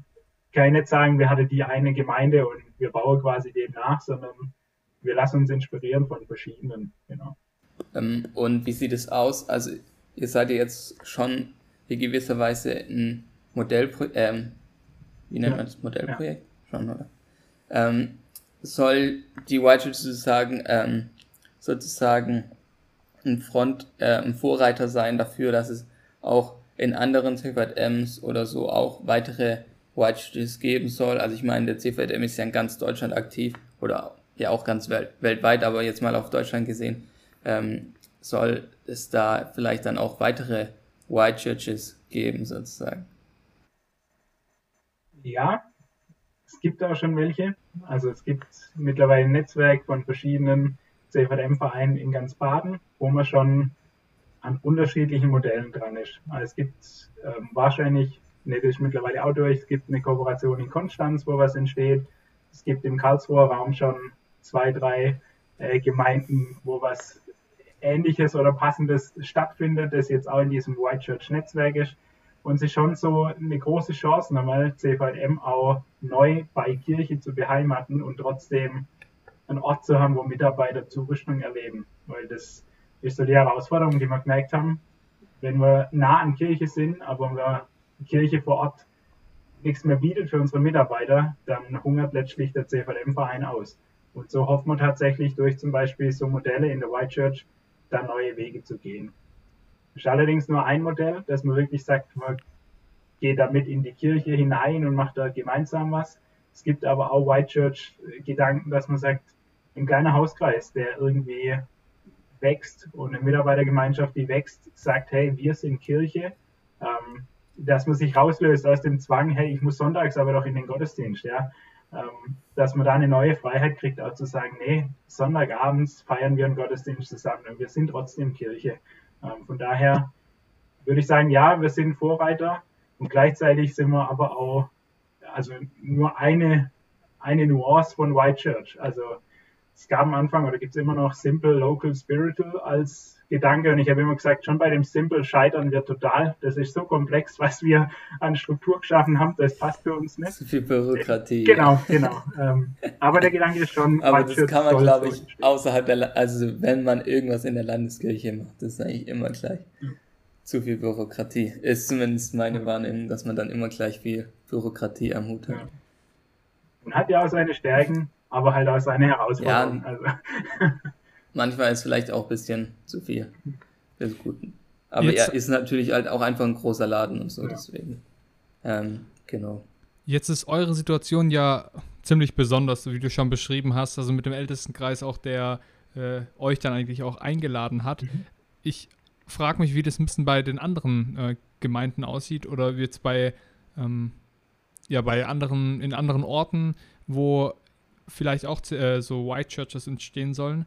kann ich nicht sagen, wir hatten die eine Gemeinde und wir bauen quasi dem nach, sondern wir lassen uns inspirieren von verschiedenen, genau. Ähm, und wie sieht es aus? Also ihr seid ja jetzt schon in gewisser Weise ein Modellprojekt, ähm, wie nennt man das Modellprojekt? Ja. Schon, oder? Ähm, soll die White Church sozusagen, ähm, sozusagen ein Front, äh, ein Vorreiter sein dafür, dass es auch in anderen CVMs oder so auch weitere White Churches geben soll. Also ich meine, der CVM ist ja in ganz Deutschland aktiv oder ja auch ganz welt weltweit, aber jetzt mal auf Deutschland gesehen, ähm, soll es da vielleicht dann auch weitere White Churches geben sozusagen. Ja, es gibt auch schon welche. Also es gibt mittlerweile ein Netzwerk von verschiedenen CVM-Vereinen in ganz Baden, wo man schon an unterschiedlichen Modellen dran ist. Also es gibt ähm, wahrscheinlich, ne, das ist mittlerweile auch durch, es gibt eine Kooperation in Konstanz, wo was entsteht. Es gibt im Karlsruher Raum schon zwei, drei äh, Gemeinden, wo was Ähnliches oder Passendes stattfindet, das jetzt auch in diesem White Church Netzwerk ist. Und ist schon so eine große Chance, nochmal CVM auch neu bei Kirche zu beheimaten und trotzdem einen Ort zu haben, wo Mitarbeiter Zurüstung erleben. Weil das ist so die Herausforderung, die wir gemerkt haben. Wenn wir nah an Kirche sind, aber wir Kirche vor Ort nichts mehr bietet für unsere Mitarbeiter, dann hungert letztlich der CVM-Verein aus. Und so hofft man tatsächlich durch zum Beispiel so Modelle in der White Church da neue Wege zu gehen. Ist allerdings nur ein Modell, dass man wirklich sagt, man geht damit in die Kirche hinein und macht da gemeinsam was. Es gibt aber auch White Church Gedanken, dass man sagt, ein kleiner Hauskreis, der irgendwie wächst und eine Mitarbeitergemeinschaft, die wächst, sagt, hey, wir sind Kirche, ähm, dass man sich rauslöst aus dem Zwang, hey, ich muss sonntags aber doch in den Gottesdienst, ja, ähm, dass man da eine neue Freiheit kriegt, auch zu sagen, nee, Sonntagabends feiern wir einen Gottesdienst zusammen und wir sind trotzdem Kirche. Ähm, von daher würde ich sagen, ja, wir sind Vorreiter und gleichzeitig sind wir aber auch, also nur eine, eine Nuance von White Church. Also es gab am Anfang oder gibt es immer noch Simple Local Spiritual als Gedanke und ich habe immer gesagt, schon bei dem Simple scheitern wir total. Das ist so komplex, was wir an Struktur geschaffen haben, das passt für uns nicht. Zu viel Bürokratie. Genau, genau. Ähm, aber der Gedanke ist schon. Aber das kann man, glaube ich, außerhalb der, also wenn man irgendwas in der Landeskirche macht, das ist eigentlich immer gleich. Mhm. Zu viel Bürokratie. Ist zumindest meine Wahrnehmung, dass man dann immer gleich viel Bürokratie am Hut hat. Ja. Man hat ja auch seine Stärken, aber halt auch seine Herausforderungen. Ja, also. (laughs) manchmal ist vielleicht auch ein bisschen zu viel des Guten. Aber Jetzt, er ist natürlich halt auch einfach ein großer Laden und so, ja. deswegen. Ähm, genau. Jetzt ist eure Situation ja ziemlich besonders, wie du schon beschrieben hast, also mit dem Ältestenkreis auch, der äh, euch dann eigentlich auch eingeladen hat. Mhm. Ich frage mich, wie das ein bisschen bei den anderen äh, Gemeinden aussieht oder jetzt bei, ähm, ja, bei anderen, in anderen Orten, wo vielleicht auch äh, so White Churches entstehen sollen.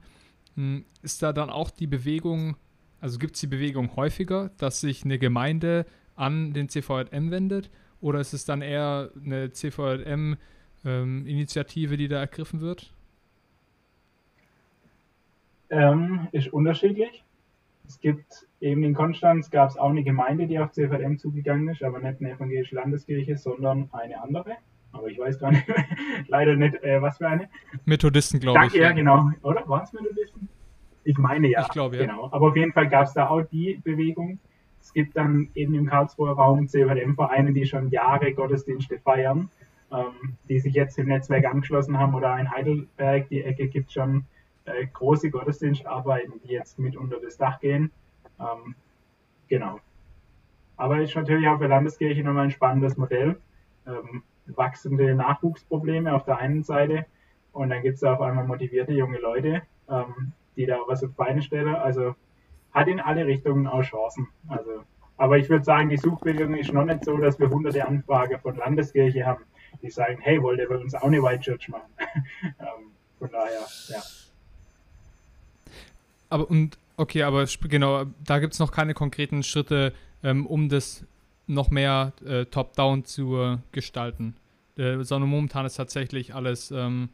Hm, ist da dann auch die Bewegung, also gibt es die Bewegung häufiger, dass sich eine Gemeinde an den CVM wendet? Oder ist es dann eher eine CVM-Initiative, ähm, die da ergriffen wird? Ähm, ist unterschiedlich. Es gibt eben in Konstanz gab es auch eine Gemeinde, die auf CVM zugegangen ist, aber nicht eine evangelische Landeskirche, sondern eine andere aber ich weiß gar nicht, (laughs) leider nicht, äh, was für eine. Methodisten, glaube ich. Ja, ja, genau. Oder? Waren es Methodisten? Ich meine ja. Ich glaube, ja. Genau. Aber auf jeden Fall gab es da auch die Bewegung. Es gibt dann eben im Karlsruher Raum CVM-Vereine, die schon Jahre Gottesdienste feiern, ähm, die sich jetzt im Netzwerk angeschlossen haben. Oder in Heidelberg, die Ecke, gibt schon äh, große Gottesdienstarbeiten, die jetzt mit unter das Dach gehen. Ähm, genau. Aber ist natürlich auch für Landeskirche nochmal ein spannendes Modell. Ähm, wachsende Nachwuchsprobleme auf der einen Seite und dann gibt es auf einmal motivierte junge Leute, ähm, die da was auf Beine stellen. Also hat in alle Richtungen auch Chancen. Also, aber ich würde sagen, die Suchbewegung ist noch nicht so, dass wir hunderte Anfragen von Landeskirche haben, die sagen, hey, wollt ihr bei uns auch eine White Church machen? (laughs) ähm, von daher, ja. Aber und okay, aber genau, da gibt es noch keine konkreten Schritte, ähm, um das noch mehr äh, top-down zu äh, gestalten. Äh, sondern momentan ist tatsächlich alles ähm,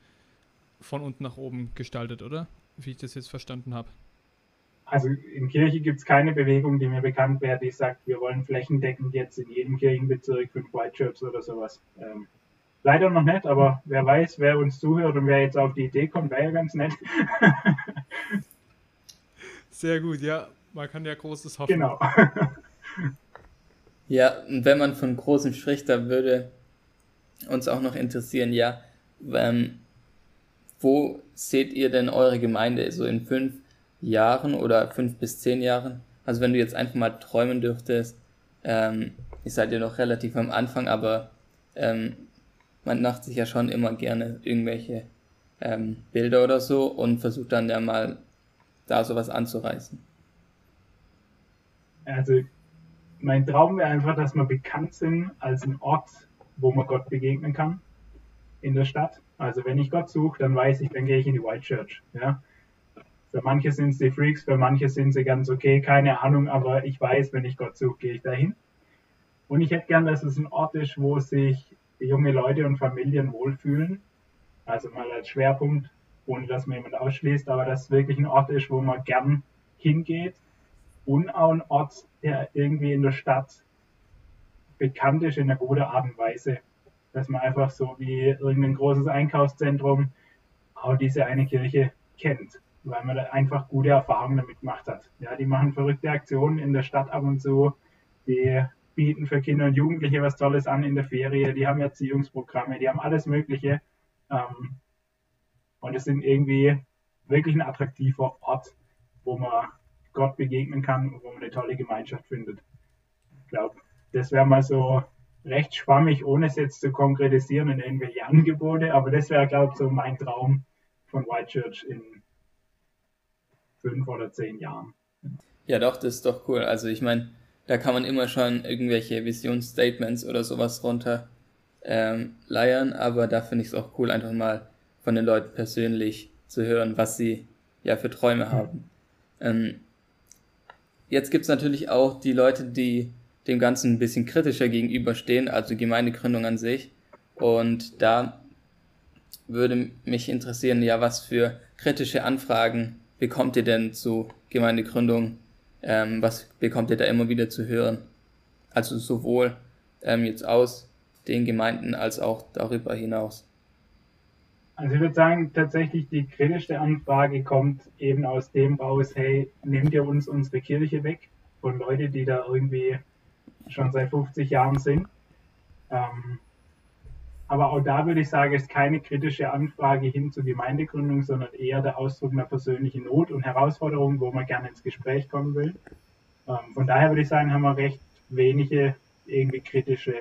von unten nach oben gestaltet, oder? Wie ich das jetzt verstanden habe. Also in Kirche gibt es keine Bewegung, die mir bekannt wäre, die sagt, wir wollen flächendeckend jetzt in jedem Kirchenbezirk fünf White oder sowas. Ähm, Leider noch nicht, aber wer weiß, wer uns zuhört und wer jetzt auf die Idee kommt, wäre ja ganz nett. (laughs) Sehr gut, ja. Man kann ja Großes hoffen. Genau. (laughs) (laughs) ja, und wenn man von Großem spricht, da würde uns auch noch interessieren, ja, ähm, wo seht ihr denn eure Gemeinde so in fünf Jahren oder fünf bis zehn Jahren? Also wenn du jetzt einfach mal träumen dürftest, ähm, ihr seid ja noch relativ am Anfang, aber ähm, man macht sich ja schon immer gerne irgendwelche ähm, Bilder oder so und versucht dann ja mal da sowas anzureißen. Also mein Traum wäre einfach, dass wir bekannt sind als ein Ort, wo man Gott begegnen kann in der Stadt. Also wenn ich Gott suche, dann weiß ich, dann gehe ich in die White Church. Ja? Für manche sind es die Freaks, für manche sind sie ganz okay, keine Ahnung, aber ich weiß, wenn ich Gott suche, gehe ich dahin. Und ich hätte gern, dass es ein Ort ist, wo sich junge Leute und Familien wohlfühlen. Also mal als Schwerpunkt, ohne dass man jemand ausschließt, aber dass es wirklich ein Ort ist, wo man gern hingeht und auch ein Ort, der irgendwie in der Stadt bekannt ist in einer guten Art und Weise. Dass man einfach so wie irgendein großes Einkaufszentrum auch diese eine Kirche kennt, weil man da einfach gute Erfahrungen damit gemacht hat. Ja, die machen verrückte Aktionen in der Stadt ab und zu, die bieten für Kinder und Jugendliche was Tolles an in der Ferie, die haben Erziehungsprogramme, die haben alles Mögliche. Ähm, und es sind irgendwie wirklich ein attraktiver Ort, wo man Gott begegnen kann und wo man eine tolle Gemeinschaft findet. Ich glaube, das wäre mal so recht schwammig, ohne es jetzt zu konkretisieren in irgendwelche Angebote, aber das wäre, glaube ich, so mein Traum von White Church in fünf oder zehn Jahren. Ja, doch, das ist doch cool. Also ich meine, da kann man immer schon irgendwelche Visionsstatements oder sowas runter ähm, leiern, aber da finde ich es auch cool, einfach mal von den Leuten persönlich zu hören, was sie ja für Träume haben. Ähm, jetzt gibt's natürlich auch die Leute, die dem Ganzen ein bisschen kritischer gegenüberstehen, also Gemeindegründung an sich. Und da würde mich interessieren, ja, was für kritische Anfragen bekommt ihr denn zu Gemeindegründung? Ähm, was bekommt ihr da immer wieder zu hören? Also sowohl ähm, jetzt aus den Gemeinden als auch darüber hinaus. Also ich würde sagen, tatsächlich die kritischste Anfrage kommt eben aus dem raus, hey, nehmt ihr uns unsere Kirche weg von Leuten, die da irgendwie schon seit 50 Jahren sind. Ähm, aber auch da würde ich sagen, ist keine kritische Anfrage hin zur Gemeindegründung, sondern eher der Ausdruck einer persönlichen Not und Herausforderung, wo man gerne ins Gespräch kommen will. Ähm, von daher würde ich sagen, haben wir recht wenige irgendwie kritische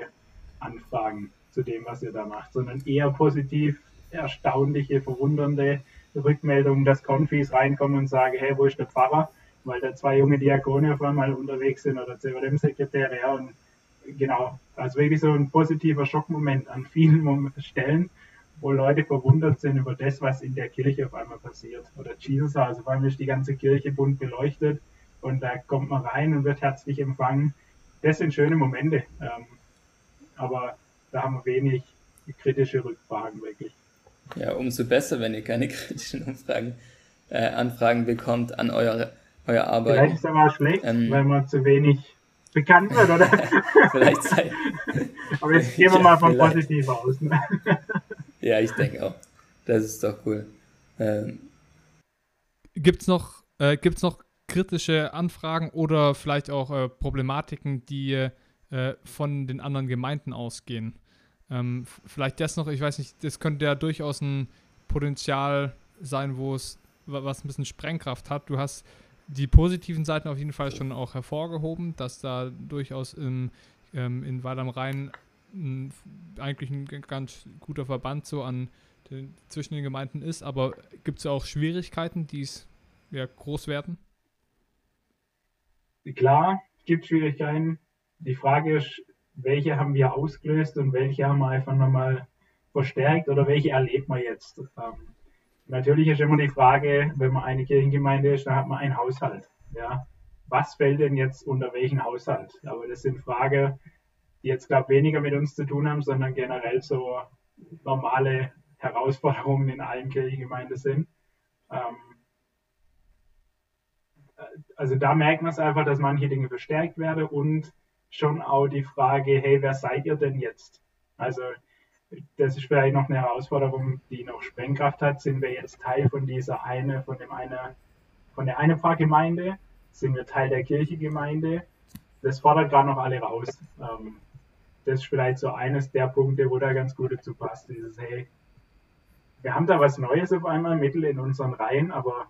Anfragen zu dem, was ihr da macht, sondern eher positiv erstaunliche, verwundernde Rückmeldungen, dass Konfis reinkommen und sagen, hey, wo ist der Pfarrer? Weil da zwei junge Diakone auf einmal unterwegs sind oder CVM-Sekretäre, ja, und genau, also wirklich so ein positiver Schockmoment an vielen Stellen, wo Leute verwundert sind über das, was in der Kirche auf einmal passiert. Oder Jesus, also vor allem ist die ganze Kirche bunt beleuchtet und da kommt man rein und wird herzlich empfangen. Das sind schöne Momente, ähm, aber da haben wir wenig kritische Rückfragen wirklich. Ja, umso besser, wenn ihr keine kritischen Umfragen, äh, Anfragen bekommt an eure, euer Arbeit. Vielleicht ist es aber schlecht, ähm, weil man zu wenig bekannt wird, oder? (laughs) vielleicht sei. (laughs) aber jetzt gehen wir ja, mal von vielleicht. positiv aus. Ne? (laughs) ja, ich denke auch. Das ist doch cool. Ähm, Gibt es noch, äh, gibt's noch kritische Anfragen oder vielleicht auch äh, Problematiken, die äh, von den anderen Gemeinden ausgehen? Ähm, vielleicht das noch, ich weiß nicht, das könnte ja durchaus ein Potenzial sein, wo es was ein bisschen Sprengkraft hat. Du hast die positiven Seiten auf jeden Fall schon auch hervorgehoben, dass da durchaus im, ähm, in Weil am Rhein ein, eigentlich ein ganz guter Verband so an den, zwischen den Gemeinden ist, aber gibt es auch Schwierigkeiten, die es ja, groß werden? Klar, es gibt Schwierigkeiten. Die Frage ist, welche haben wir ausgelöst und welche haben wir einfach nochmal verstärkt oder welche erlebt man jetzt. Ähm, natürlich ist immer die Frage, wenn man eine Kirchengemeinde ist, dann hat man einen Haushalt. Ja. Was fällt denn jetzt unter welchen Haushalt? Aber das sind Fragen, die jetzt, glaube ich, weniger mit uns zu tun haben, sondern generell so normale Herausforderungen in allen Kirchengemeinden sind. Ähm, äh, also da merkt man es einfach, dass manche Dinge verstärkt werden und schon auch die Frage, hey, wer seid ihr denn jetzt? Also das ist vielleicht noch eine Herausforderung, die noch Sprengkraft hat. Sind wir jetzt Teil von dieser eine, von dem eine, von der eine Pfarrgemeinde? Sind wir Teil der Kirchegemeinde? Das fordert gerade noch alle raus. Ähm, das ist vielleicht so eines der Punkte, wo da ganz gut dazu passt. Dieses, hey, wir haben da was Neues auf einmal, Mittel in unseren Reihen, aber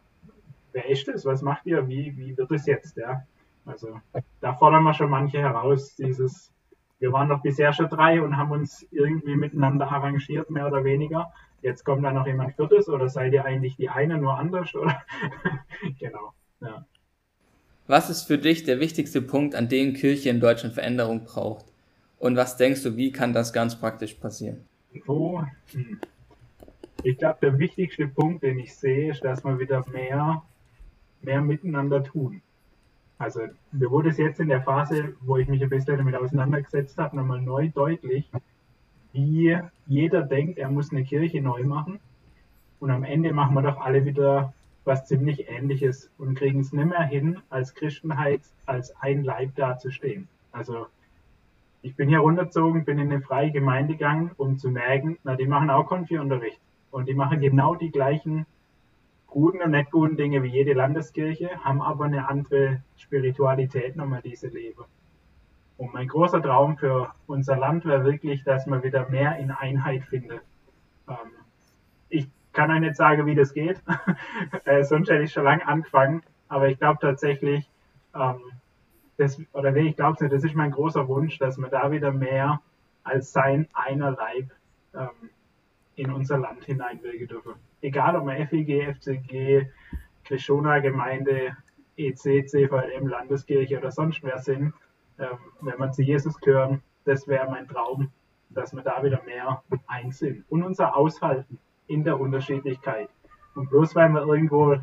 wer ist das? Was macht ihr? Wie, wie wird es jetzt? Ja? Also da fordern wir schon manche heraus, dieses, wir waren doch bisher schon drei und haben uns irgendwie miteinander arrangiert, mehr oder weniger. Jetzt kommt da noch jemand Viertes oder seid ihr eigentlich die eine nur anders? Oder? (laughs) genau. Ja. Was ist für dich der wichtigste Punkt, an dem Kirche in Deutschland Veränderung braucht? Und was denkst du, wie kann das ganz praktisch passieren? Oh, ich glaube, der wichtigste Punkt, den ich sehe, ist, dass wir wieder mehr, mehr miteinander tun. Also mir wurde es jetzt in der Phase, wo ich mich ein bisschen damit auseinandergesetzt habe, nochmal neu deutlich, wie jeder denkt, er muss eine Kirche neu machen. Und am Ende machen wir doch alle wieder was ziemlich Ähnliches und kriegen es nicht mehr hin, als Christenheit als ein Leib dazustehen. Also ich bin hier runtergezogen, bin in eine freie Gemeinde gegangen, um zu merken, na, die machen auch Konfi-Unterricht. Und die machen genau die gleichen guten und nicht guten Dinge wie jede Landeskirche, haben aber eine andere Spiritualität nochmal, diese leben. Und mein großer Traum für unser Land wäre wirklich, dass man wieder mehr in Einheit findet. Ähm, ich kann euch nicht sagen, wie das geht, (laughs) äh, sonst hätte ich schon lange angefangen, aber ich glaube tatsächlich, ähm, das, oder nee, ich glaube nicht, das ist mein großer Wunsch, dass wir da wieder mehr als sein einer Leib ähm, in unser Land hineinwirken dürfen. Egal ob wir FEG, FCG, Krishona Gemeinde, EC, CVM, Landeskirche oder sonst wer sind, ähm, wenn wir zu Jesus gehören, das wäre mein Traum, dass wir da wieder mehr eins sind und unser Aushalten in der Unterschiedlichkeit. Und bloß weil wir irgendwo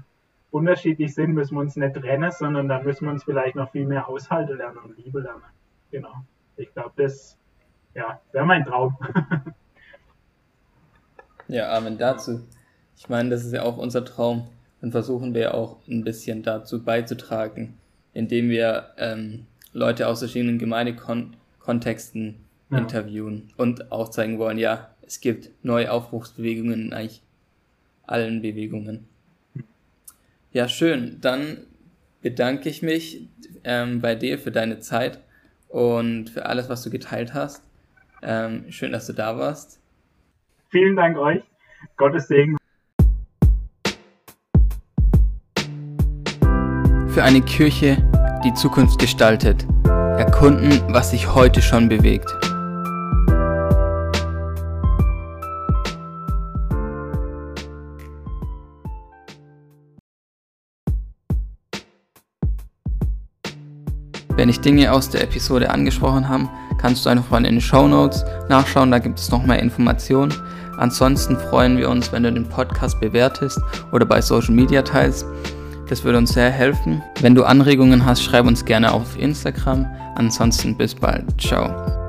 unterschiedlich sind, müssen wir uns nicht trennen, sondern dann müssen wir uns vielleicht noch viel mehr aushalten lernen und Liebe lernen. Genau. Ich glaube, das ja, wäre mein Traum. (laughs) ja, Amen dazu. Ich meine, das ist ja auch unser Traum. Dann versuchen wir auch ein bisschen dazu beizutragen, indem wir ähm, Leute aus verschiedenen Gemeindekontexten ja. interviewen und auch zeigen wollen, ja, es gibt neue Aufbruchsbewegungen in eigentlich allen Bewegungen. Ja, schön. Dann bedanke ich mich ähm, bei dir für deine Zeit und für alles, was du geteilt hast. Ähm, schön, dass du da warst. Vielen Dank euch. Gottes Segen. Für eine Kirche, die Zukunft gestaltet. Erkunden, was sich heute schon bewegt. Wenn dich Dinge aus der Episode angesprochen haben, kannst du einfach mal in den Show Notes nachschauen, da gibt es noch mehr Informationen. Ansonsten freuen wir uns, wenn du den Podcast bewertest oder bei Social Media teilst. Das würde uns sehr helfen. Wenn du Anregungen hast, schreib uns gerne auf Instagram. Ansonsten bis bald. Ciao.